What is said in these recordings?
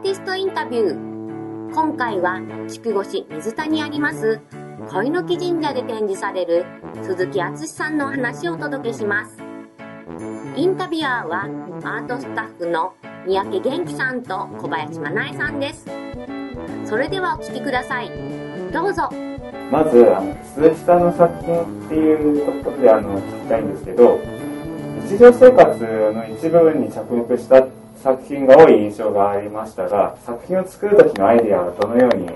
ーティストインタビュー。今回は筑後市水田にあります恋の木神社で展示される鈴木敦さんのお話をお届けします。インタビュアーはアートスタッフの三宅元気さんと小林真奈恵さんです。それではお聴きください。どうぞ。まず、鈴木さんの作品っていうことであの聞きたいんですけど、日常生活の一部分に着目したって作品が多い印象がありましたが、作品を作る時のアイデアはどのように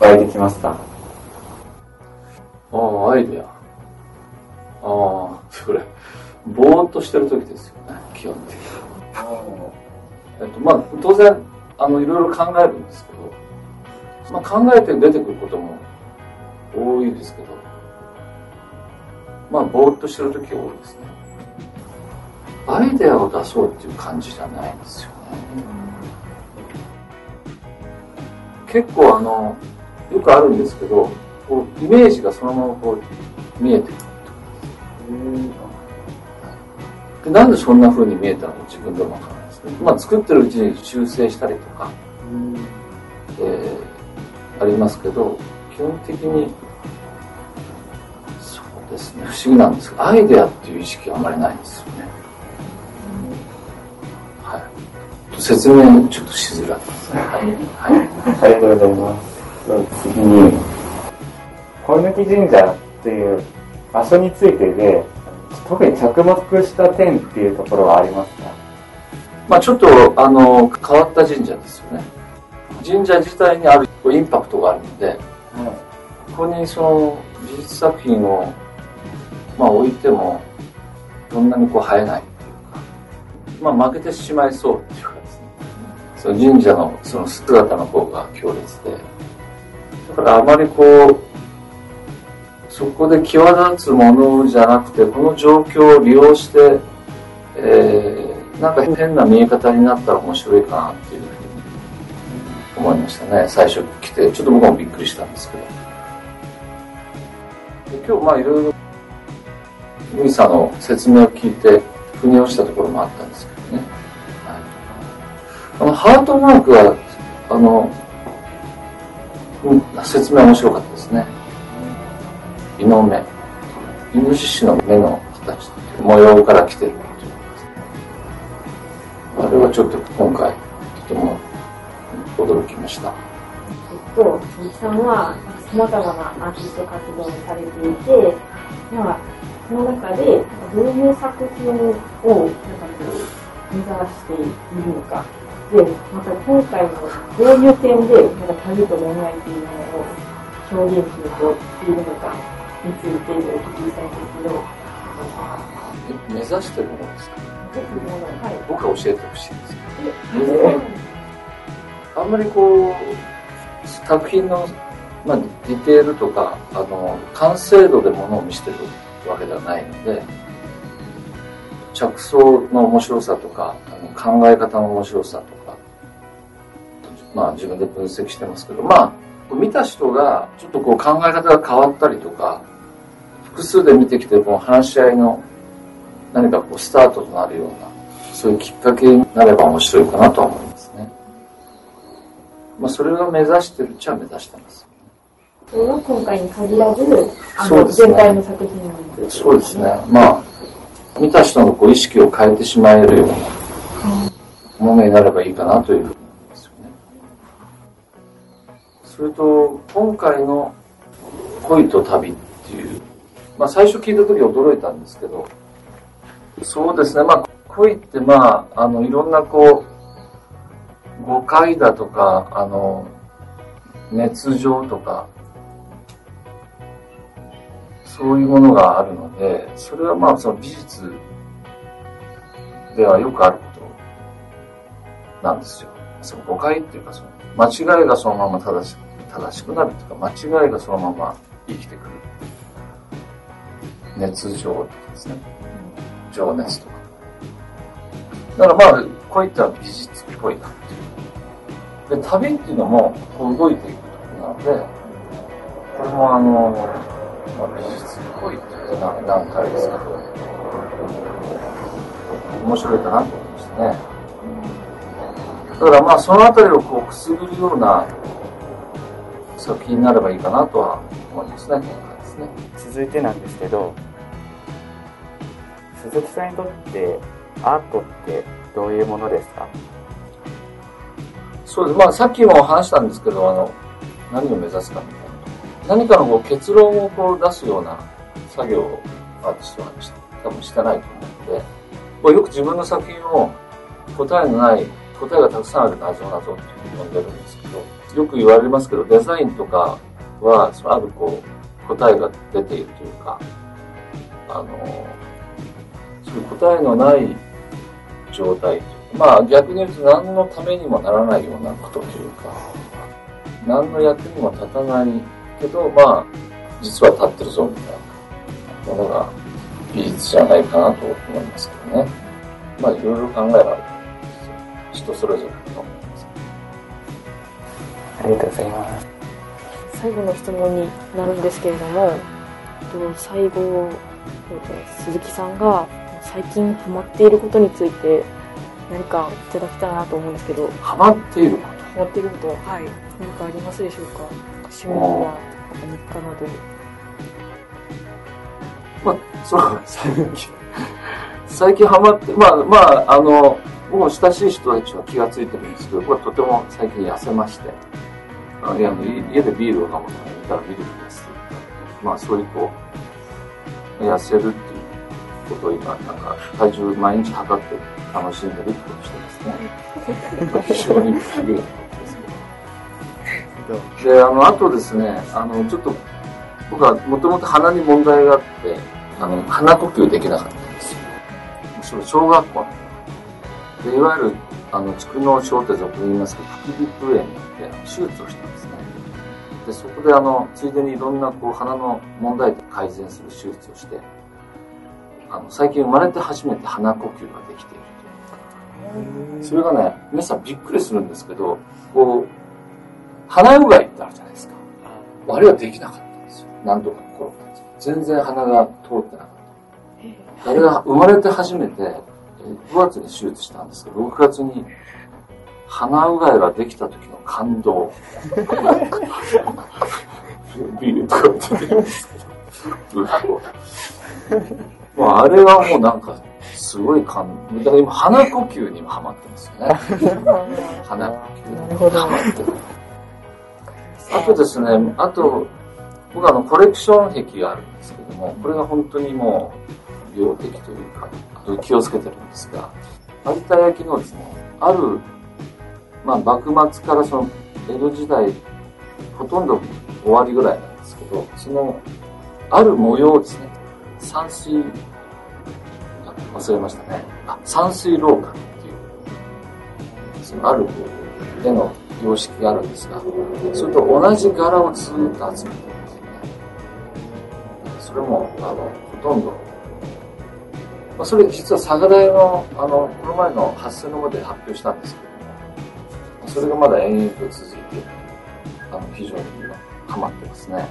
湧いてきますか？ああ、アイデア。ああ、それ、ぼーっとしてる時ですよね、基本的に。えっと、まあ、当然、あの、いろいろ考えるんですけど、まあ、考えて出てくることも多いですけど、まあ、ぼーっとしてる時が多いですね。アイデアを出そうっていう感じじゃないんですよね。結構あの、よくあるんですけど、こうイメージがそのままこう見えてくるでなんでそんな風に見えたの？か自分でもわからないですね。まあ作ってるうちに修正したりとか、えー、ありますけど、基本的に、そうですね、不思議なんですけど、アイデアっていう意識はあまりないんですよね。説明ちょっとしづらい。です。はい。はい、ありがとうござい。ます。次に、恋抜き神社ってい。う場所につい。てで、特に着目した点ってい。うところはありますかまあちょっと、あの、変わった神社ですよね。神社自体にあるインパクトがあるので、はい、ここにその美術作品を、まあ置い。ても、そんなにこう映えない。ってい。うか、まあ負けてしまい。そうってい。う、その神社のその姿の方が強烈で、だからあまりこう、そこで際立つものじゃなくて、この状況を利用して、えー、なんか変な見え方になったら面白いかなっていうふうに思いましたね。最初来て、ちょっと僕もびっくりしたんですけど。で今日まあいろいろ、ミミさんの説明を聞いて、腑に落ちたところもあったんですけど。あの、ハートマークは、あの、うん、説明面白かったですね。イノ目。イノシシの目の形模様から来てるあれはちょっと今回とても驚きました。えっと鈴木さんはさまざまなアーティスト活動をされていてまあその中でどういう作品をなんかこう目指しているのか。でまた今回のどういう点でなんか旅と恋愛というものを表現しようとしているのかについてお聞きしたいんですけど。目指してるものですか、はい、僕は教えてほしいんですけど。あんまりこう、作品の、まあ、ディテールとか、あの、完成度でものを見せてるわけではないので、着想の面白さとか、あの考え方の面白さとか、まあ自分で分析してますけど、まあ、見た人がちょっとこう考え方が変わったりとか、複数で見てきて、この話し合いの何かこうスタートとなるような、そういうきっかけになれば面白いかなと思いますね。まあ、それを目指してるっちゃ目指してます。それは今回に限らず、あの、ね、全体の作品なんです、そうですね。まあ、見た人のこう意識を変えてしまえるようなものになればいいかなというそれと、今回の恋と旅っていうまあ、最初聞いた時驚いたんですけど、そうですね、まあ、恋ってまあ、あの、いろんなこう、誤解だとか、あの、熱情とか、そういうものがあるので、それはまあ、その美術ではよくあることなんですよ。その誤解っていうか、その間違いがそのまま正しく正しくなるっていうか、間違いがそのまま生きてくる。熱情とかですね。情熱とか。だからまあ、こういった美術っぽいなっていう。で、旅っていうのも、こう動いていくとこなので、これもあの、まあ、美術っぽいっていうと段階ですけど、面白いかなと思いましたね。だからまあそのあたりをこうくすぐるような作品になればいいかなとは思いますね、今回ですね。続いてなんですけど鈴木さんにとってアートってどういうものですか？そうです。まあさっきも話したんですけど、あの、何を目指すかみたいな。何かのこう結論をこう出すような作業をアーティストはし多分してないと思うので、こうよく自分の作品を答えのない、答えがたくさんある謎謎って呼んでるんですけど、よく言われますけど、デザインとかは、あるこう、答えが出ているというか、あの、そういう答えのない状態、まあ逆に言うと何のためにもならないようなことというか、何の役にも立たないけど、まあ、実は立ってるぞみたいなものが美術じゃないかなと思いますけどね。まあいろいろ考えられる。人それぞれだと思います。ありがとうございます。最後の質問になるんですけれども、と最後、えっと鈴木さんが最近ハマっていることについて何かいただきたいなと思うんですけど、ハマっているこハマっていること、はい、何かありますでしょうか？趣味や何かなど。と。まあ、そう、最近、最近ハマって、まあまあ、あの、もう親しい人たちは気がついてるんですけど、僕はとても最近痩せまして、あいや家でビールを飲むのを見たらビールです。まあそういうこう、痩せるっていうことを今、なんか体重毎日測って楽しんでるってことをしてますね。非常に不思議なことですけど。で、あの、あとですね、あの、ちょっと、僕はもともと鼻に問題があって、あの、鼻呼吸できなかったんですよ。小学校ので、いわゆる、あの、蓄膿症って俗に言いますけど、副鼻腔炎って手術をしたんですね。で、そこであの、ついでにいろんなこう、鼻の問題点を改善する手術をして、あの、最近生まれて初めて鼻呼吸ができている。それがね、皆さんびっくりするんですけど、こう、鼻うがいってあるじゃないですか。あれはできなかったんですよ。なんとか心が全然鼻が通ってなかった。あれが生まれて初めて、えー5月に手術したんですけど、6月に鼻うがいができた時の感動。ビールとか出てるんですけど、もうあれはもうなんか、すごい感動。だから今、鼻呼吸にもハマってますよね。鼻呼吸なるほどハマってる。あとですね、あと、僕あの、コレクション壁があるんですけども、これが本当にもう、病的というか、気をつけてるんですが、有田焼のですね、ある、まあ、幕末からその、江戸時代、ほとんど終わりぐらいなんですけど、その、ある模様ですね、山水、あ忘れましたね。あ、山水廊下っていう、そのあるこう絵の様式があるんですが、それと同じ柄をずっと集めてるんですよね。それも、あの、ほとんど、まあ、それ実は佐賀大の、あの、この前の発生の場で発表したんですけども、それがまだ延々と続いて、あの、非常に今、ハマってますね。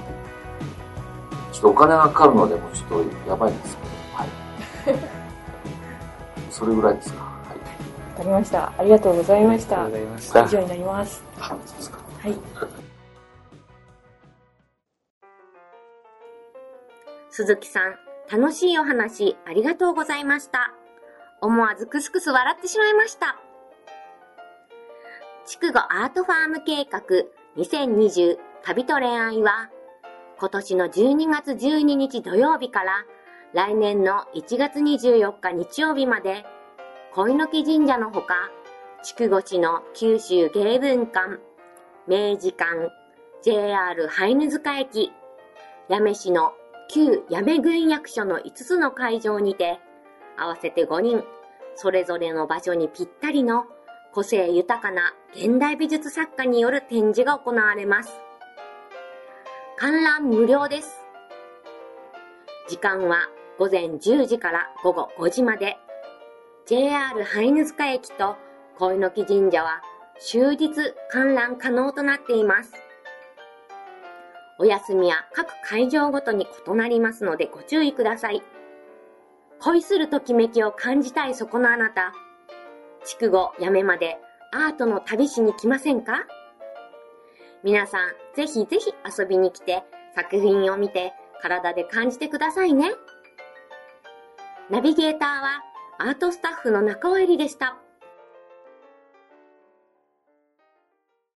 ちょっとお金がかかるので、もうちょっとやばいんですけど、はい。それぐらいですか。はい。わかりました。ありがとうございましたありがとうご。ざいました以上になります。あ、そうですか。はい。鈴木さん、楽しいお話ありがとうございました。思わずクスクス笑ってしまいました。筑後アートファーム計画2020旅と恋愛は、今年の12月12日土曜日から来年の1月24日日曜日まで、恋の木神社のほか、筑後市の九州芸文館、明治館、JR ハイヌ塚駅、八女市の旧八女郡役所の5つの会場にて、合わせて5人、それぞれの場所にぴったりの個性豊かな現代美術作家による展示が行われます。観覧無料です。時間は午前10時から午後5時まで。JR ハイヌ塚駅と恋の木神社は終日観覧可能となっています。お休みは各会場ごとに異なりますのでご注意ください。恋するときめきを感じたいそこのあなた。筑後やめまでアートの旅しに来ませんか？皆さん、ぜひぜひ遊びに来て、作品を見て、体で感じてくださいね。ナビゲーターは、アートスタッフの中尾えりでした。